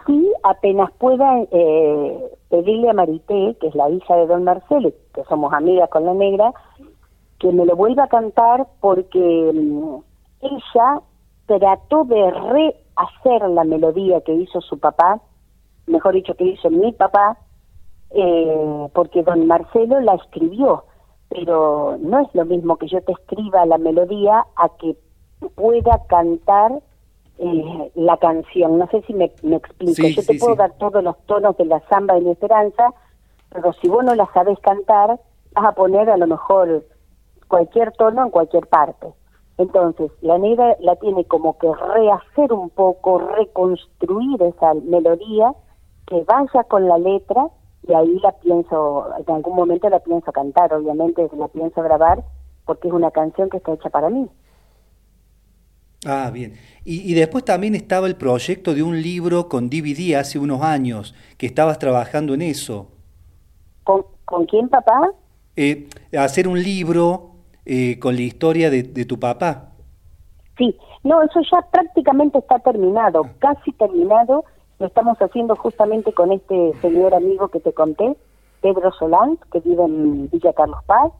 Sí, apenas pueda eh, pedirle a Marité, que es la hija de don Marcelo, que somos amigas con la negra, que me lo vuelva a cantar porque mm, ella trató de rehacer la melodía que hizo su papá, mejor dicho, que hizo mi papá, eh, porque don Marcelo la escribió, pero no es lo mismo que yo te escriba la melodía a que pueda cantar eh, la canción. No sé si me, me explico. Yo te puedo dar todos los tonos de la samba y la esperanza, pero si vos no la sabes cantar, vas a poner a lo mejor cualquier tono en cualquier parte. Entonces, la negra la tiene como que rehacer un poco, reconstruir esa melodía que vaya con la letra y ahí la pienso, en algún momento la pienso cantar, obviamente la pienso grabar porque es una canción que está hecha para mí. Ah, bien. Y, después también estaba el proyecto de un libro con DVD hace unos años, que estabas trabajando en eso. ¿Con, quién, papá? Eh, hacer un libro eh, con la historia de, tu papá. Sí, no, eso ya prácticamente está terminado, casi terminado. Lo estamos haciendo justamente con este señor amigo que te conté, Pedro Solán, que vive en Villa Carlos Paz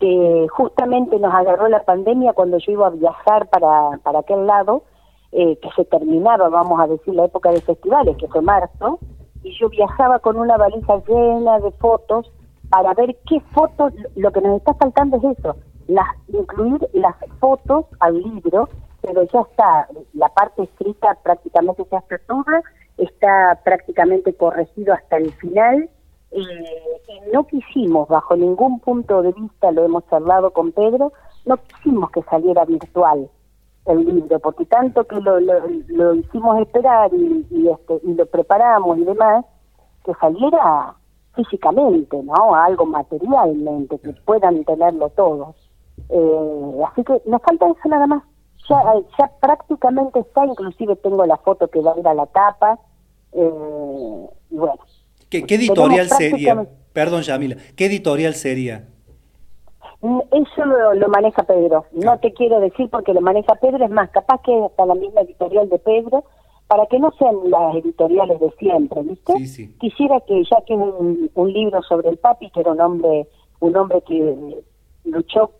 que justamente nos agarró la pandemia cuando yo iba a viajar para, para aquel lado, eh, que se terminaba, vamos a decir, la época de festivales, que fue marzo, y yo viajaba con una valija llena de fotos para ver qué fotos, lo que nos está faltando es eso, las, incluir las fotos al libro, pero ya está, la parte escrita prácticamente ya está toda, está prácticamente corregido hasta el final, y no quisimos, bajo ningún punto de vista, lo hemos charlado con Pedro, no quisimos que saliera virtual el libro, porque tanto que lo, lo, hicimos esperar y, y, este, y lo preparamos y demás, que saliera físicamente, ¿no? Algo materialmente, que puedan tenerlo todos. Eh, así que nos falta eso nada más. Ya, ya prácticamente está, inclusive tengo la foto que va a ir a la tapa. Eh, y bueno. ¿Qué, editorial sería? Perdón, Yamila, ¿qué editorial sería? Mm, eso lo, maneja Pedro. No te quiero decir porque lo maneja Pedro, es más, capaz que hasta la misma editorial de Pedro, para que no sean las editoriales de siempre, ¿viste? Quisiera que, ya que un, un libro sobre el papi, que era un hombre, un hombre que luchó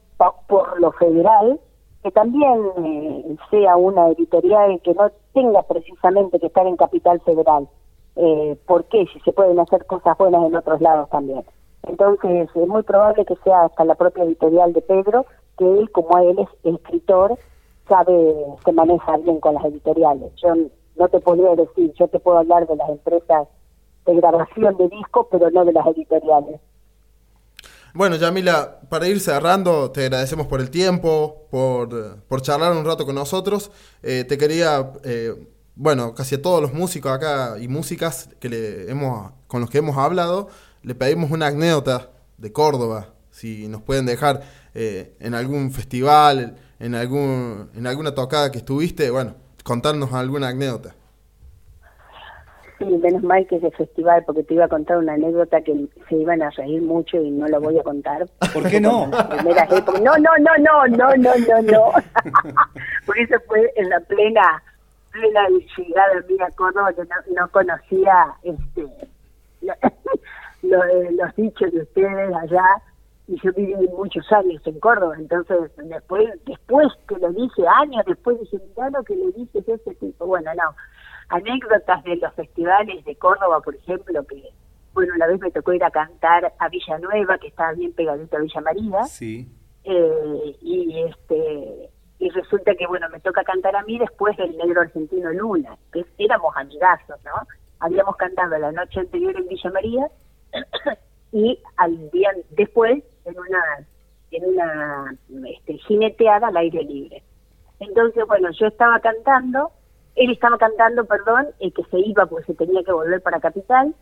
por lo federal, que también eh, sea una editorial que no tenga precisamente que estar en capital federal. Eh, ¿Por qué? Si se pueden hacer cosas buenas en otros lados también. Entonces, es muy probable que sea hasta la propia editorial de Pedro, que él, como él es escritor, sabe, se maneja bien con las editoriales. Yo no te podría decir, yo te puedo hablar de las empresas de grabación de discos, pero no de las editoriales. Bueno, Yamila, para ir cerrando, te agradecemos por el tiempo, por, por charlar un rato con nosotros. Eh, te quería, eh, bueno, casi a todos los músicos acá y músicas que le hemos, con los que hemos hablado, le pedimos una anécdota de Córdoba, si nos pueden dejar eh, en algún festival, en, algún, en alguna tocada que estuviste, bueno, contarnos alguna anécdota. Sí, menos mal que es de festival, porque te iba a contar una anécdota que se iban a reír mucho y no la voy a contar. ¿Por qué no? no, no, no, no, no, no, no, no. porque eso fue en la plena, plena llegada mía a Córdoba, que no, conocía este eh, los dichos de ustedes allá y yo viví muchos años en Córdoba, entonces después después que lo dije, años después dije, mira lo que le dices a ese tipo, bueno, no, anécdotas de los festivales de Córdoba, por ejemplo, que, bueno, una vez me tocó ir a cantar a Villanueva, que estaba bien pegadito a Villa María. Sí. Eh, y este y resulta que, bueno, me toca cantar a mí después del negro argentino Luna, que éramos amigazos, ¿no? Habíamos cantado la noche anterior en Villa María y al día después en una en una este, jineteada al aire libre. Entonces, bueno, yo estaba cantando él estaba cantando, perdón, eh, que se iba porque se tenía que volver para Capital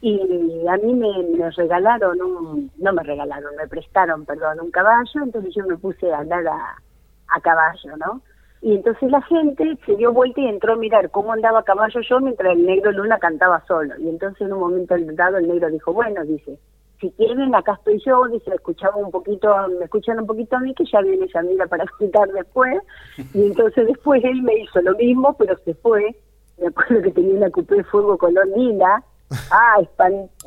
y a mí me, regalaron un, no me regalaron, me prestaron, perdón, un caballo, entonces yo me puse a andar a, a caballo, ¿no? Y entonces la gente se dio vuelta y entró a mirar cómo andaba a caballo yo mientras el negro Luna cantaba solo. Y entonces en un momento dado el negro dijo, bueno, dice, si quieren, acá estoy yo, dice, escuchaba un poquito, me escuchan un poquito a mí, que ya viene Yamila para escuchar después, y entonces después él me hizo lo mismo, pero se fue, me acuerdo que tenía una cupé de fuego color lila, ah,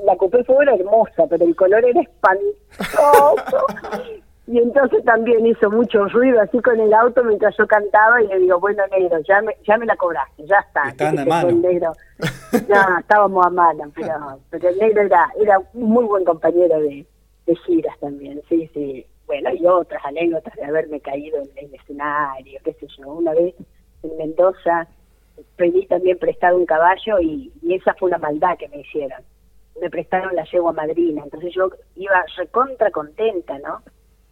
la cupé de fuego era hermosa, pero el color era espantoso, y entonces también hizo mucho ruido así con el auto mientras yo cantaba y le digo, bueno, negro, ya me, ya me la cobraste, ya está. Está a mano. negro. No, estábamos a mano, pero, pero el negro era, era un muy buen compañero de, de giras también, sí, sí. Bueno, y otras anécdotas de haberme caído en el escenario, qué sé yo. Una vez en Mendoza pedí también prestado un caballo y, y esa fue una maldad que me hicieron. Me prestaron la yegua madrina, entonces yo iba recontra contenta, ¿no?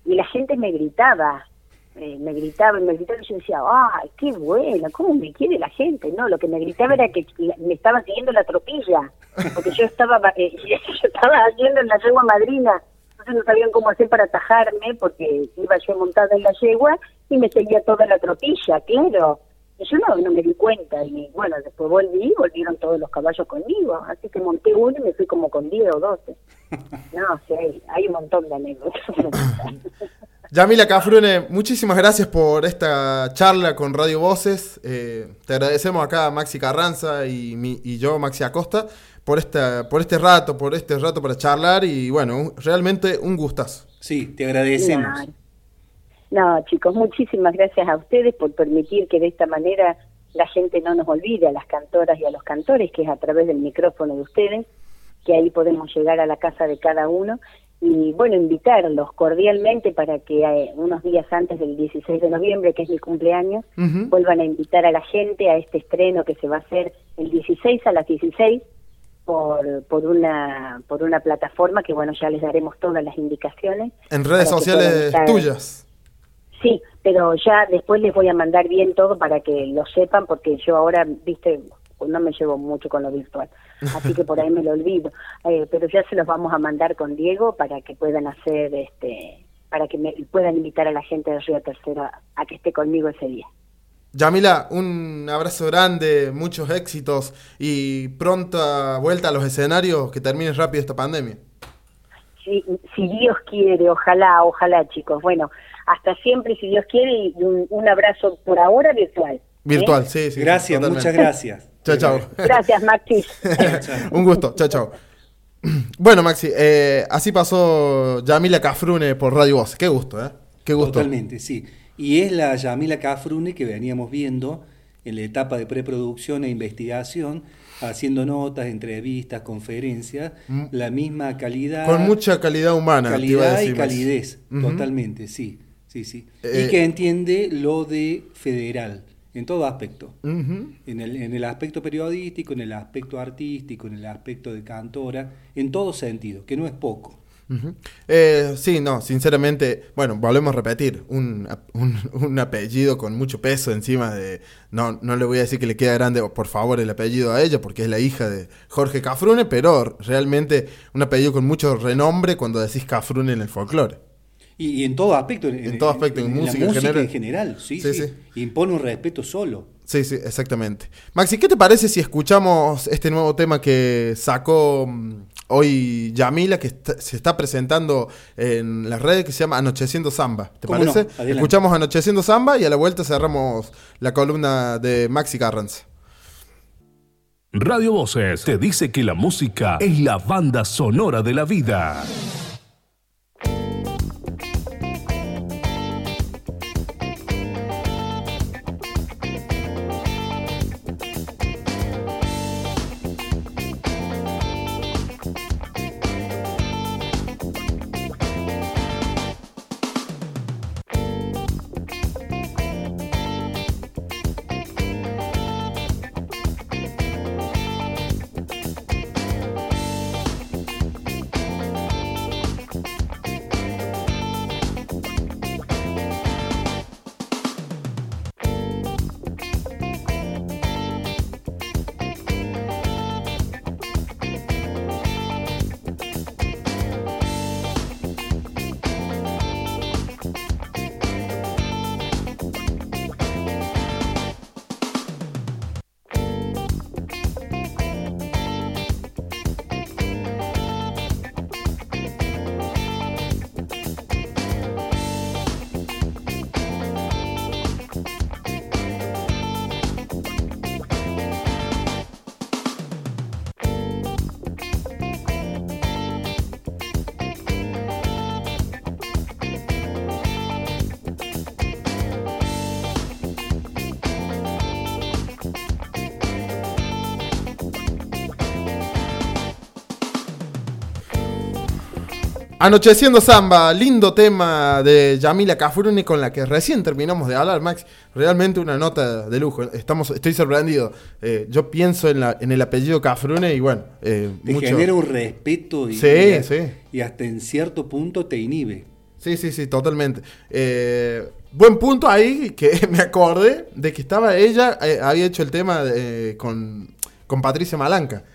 Y la gente me gritaba, eh, me gritaba y me gritaba y yo decía, ¡ay, qué bueno! ¿Cómo me quiere la gente? No, lo que me gritaba era que me estaba siguiendo la tropilla, porque yo estaba eh, yo estaba haciendo en la yegua madrina, entonces no sabían cómo hacer para atajarme, porque iba yo montada en la yegua y me seguía toda la tropilla, claro. Y yo no, no me di cuenta, y bueno, después volví, volvieron todos los caballos conmigo, así que monté uno y me fui como con 10 o 12. No, sí, hay, un montón de anécdotas. Yamila Cafrune, muchísimas gracias por esta charla con Radio Voces. Eh, te agradecemos acá Maxi Carranza y, mi, y yo, Maxi Acosta, por, esta, por este rato, por este rato para charlar y bueno, realmente un gustazo. Sí, te agradecemos. No, chicos, muchísimas gracias a ustedes por permitir que de esta manera la gente no nos olvide a las cantoras y a los cantores, que es a través del micrófono de ustedes, que ahí podemos llegar a la casa de cada uno y bueno, invitarlos cordialmente para que eh, unos días antes del 16 de noviembre, que es mi cumpleaños, vuelvan a invitar a la gente a este estreno que se va a hacer el 16 a las 16 por, por una por una plataforma que bueno, ya les daremos todas las indicaciones. En redes sociales tuyas. Sí, pero ya después les voy a mandar bien todo para que lo sepan porque yo ahora, viste, no me llevo mucho con lo virtual, así que por ahí me lo olvido. Eh, pero ya se los vamos a mandar con Diego para que puedan hacer este para que me puedan invitar a la gente de Río Tercero a que esté conmigo ese día. Yamila, un abrazo grande, muchos éxitos y pronta vuelta a los escenarios, que termine rápido esta pandemia. Si Dios quiere, ojalá, ojalá chicos. Bueno, hasta siempre si Dios quiere y un, abrazo por ahora virtual. Virtual, ¿eh? sí, sí. Gracias, muchas gracias. chao, chao. Gracias, Maxi. un gusto, chao, chao. Bueno, Maxi, eh, así pasó Yamila Cafrune por Radio Voz. Qué gusto, ¿eh? Qué gusto. Totalmente, sí. Y es la Yamila Cafrune que veníamos viendo en la etapa de preproducción e investigación, haciendo notas, entrevistas, conferencias, mm. la misma calidad. Con mucha calidad humana. Calidad y calidez, totalmente, sí, sí, sí. y eh, que entiende lo de federal en todo aspecto. en, el, en, el, aspecto periodístico, en el aspecto artístico, en el aspecto de cantora, en todo sentido, que no es poco. Eh, sí, no, sinceramente, bueno, volvemos a repetir, un, un, apellido con mucho peso encima de, no, no le voy a decir que le queda grande, por favor, el apellido a ella, porque es la hija de Jorge Cafrune, pero realmente un apellido con mucho renombre cuando decís Cafrune en el folclore. Y, en todo aspecto, en, todo aspecto, en, música, en general. sí, sí, Impone un respeto solo. Sí, sí, exactamente. Maxi, ¿qué te parece si escuchamos este nuevo tema que sacó mm, hoy Yamila, que se está presentando en las redes, que se llama Anocheciendo Samba? ¿Te parece? Escuchamos Anocheciendo Samba y a la vuelta cerramos la columna de Maxi Carranza. Radio Voces te dice que la música es la banda sonora de la vida. Anocheciendo Samba, lindo tema de Yamila Cafrune con la que recién terminamos de hablar, Max. Realmente una nota de lujo. Estamos, estoy sorprendido. Eh, yo pienso en, la, en, el apellido Cafrune y bueno. Eh, te genera un respeto y, sí, y, hasta en cierto punto te inhibe. Sí, sí, sí, totalmente. Eh, buen punto ahí que me acordé de que estaba ella, eh, había hecho el tema con, con Patricia Malanca.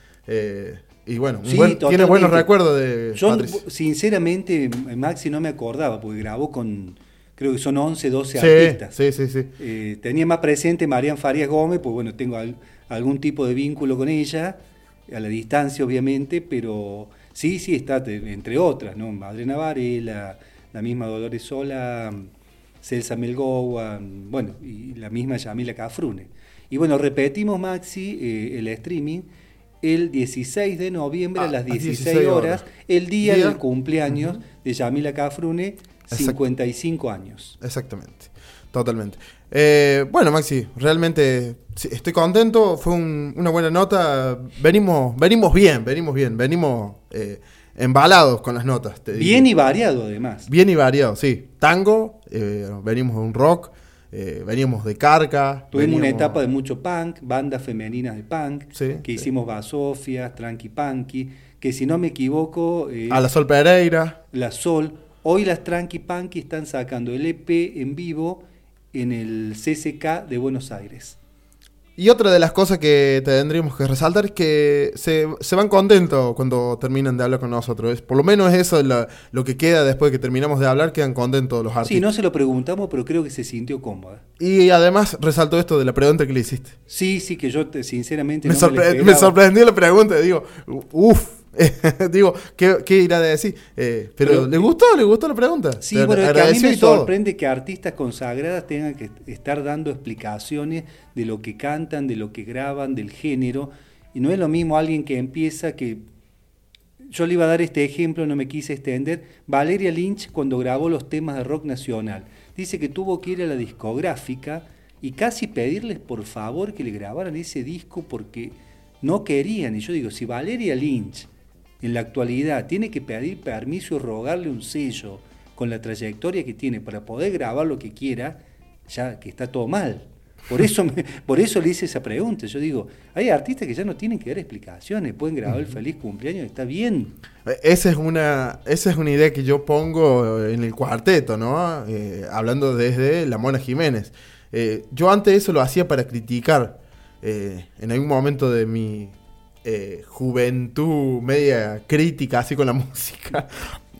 Y bueno, tiene buenos recuerdos de Yo, sinceramente, Maxi no me acordaba, porque grabó con, creo que son 11, 12 artistas. Sí, sí, sí. Eh, tenía más presente Marian Farías Gómez, pues bueno, tengo algún tipo de vínculo con ella, a la distancia obviamente, pero sí, sí, está entre otras, ¿no? Madre Navarela, la misma Dolores Sola, Celsa Melgoa, bueno, y la misma Yamila Cafrune. Y bueno, repetimos, Maxi, eh, el streaming el 16 de noviembre a ah, las 16, horas, el día, del cumpleaños de Yamila Cafrune, 55 años. Exactamente, totalmente. Eh, bueno, Maxi, realmente estoy contento, fue una buena nota, venimos, venimos bien, venimos bien, venimos eh, embalados con las notas. bien y variado además. Bien y variado, sí. Tango, eh, venimos de un rock, eh, veníamos de Carca. Tuvimos una etapa de mucho punk, bandas femeninas de punk, que hicimos Basofias, Tranqui Punky, que si no me equivoco... Eh, a la Sol Pereira. La Sol. Hoy las Tranqui Punky están sacando el EP en vivo en el CCK de Buenos Aires. Y otra de las cosas que tendríamos que resaltar es que se, van contentos cuando terminan de hablar con nosotros. Por lo menos eso es lo, que queda después de que terminamos de hablar, quedan contentos los artistas. Sí, no se lo preguntamos, pero creo que se sintió cómoda. Y además resaltó esto de la pregunta que le hiciste. Sí, sí, que yo sinceramente... Me, me sorprendió la pregunta, digo, uff. Digo, ¿qué, irá a decir? Eh, pero, ¿le gustó? ¿Le gustó la pregunta? Sí, pero a mí me sorprende que artistas consagradas tengan que estar dando explicaciones de lo que cantan, de lo que graban, del género. Y no es lo mismo alguien que empieza que... Yo le iba a dar este ejemplo, no me quise extender. Valeria Lynch cuando grabó los temas de rock nacional. Dice que tuvo que ir a la discográfica y casi pedirles por favor que le grabaran ese disco porque no querían. Y yo digo, si Valeria Lynch en la actualidad tiene que pedir permiso y rogarle un sello con la trayectoria que tiene para poder grabar lo que quiera, ya que está todo mal. Por eso, por eso le hice esa pregunta. Yo digo, hay artistas que ya no tienen que dar explicaciones, pueden grabar el feliz cumpleaños, está bien. Eh, esa es una, esa es una idea que yo pongo en el cuarteto, ¿no? Eh, hablando desde la Mona Jiménez. Eh, yo antes eso lo hacía para criticar. en algún momento de mi, eh, juventud media crítica así con la música,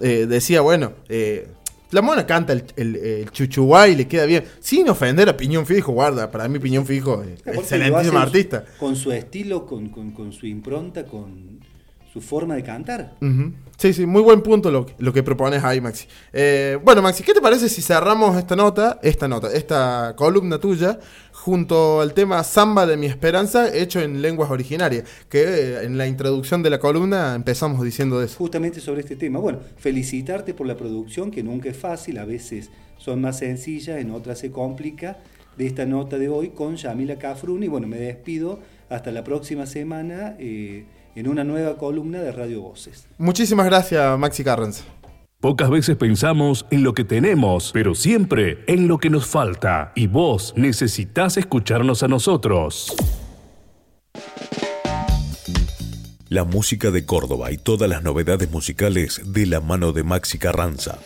eh, decía, bueno, eh, la mona canta el, el, chuchuguay y le queda bien, sin ofender a Piñón Fijo, guarda, para mí Piñón Fijo es excelentísimo artista. Con su estilo, con, con su impronta, con su forma de cantar. Sí, sí, muy buen punto lo, lo que propones ahí, Maxi. Eh, bueno, Maxi, ¿qué te parece si cerramos esta nota, esta nota, esta columna tuya, junto al tema Samba de mi esperanza, hecho en lenguas originarias? Que eh, en la introducción de la columna empezamos diciendo eso. Justamente sobre este tema. Bueno, felicitarte por la producción, que nunca es fácil, a veces son más sencillas, en otras se complica, de esta nota de hoy con Yamila Cafruni. Bueno, me despido hasta la próxima semana. Eh, en una nueva columna de Radio Voces. Muchísimas gracias, Maxi Carranza. Pocas veces pensamos en lo que tenemos, pero siempre en lo que nos falta. Y vos necesitas escucharnos a nosotros. La música de Córdoba y todas las novedades musicales de la mano de Maxi Carranza.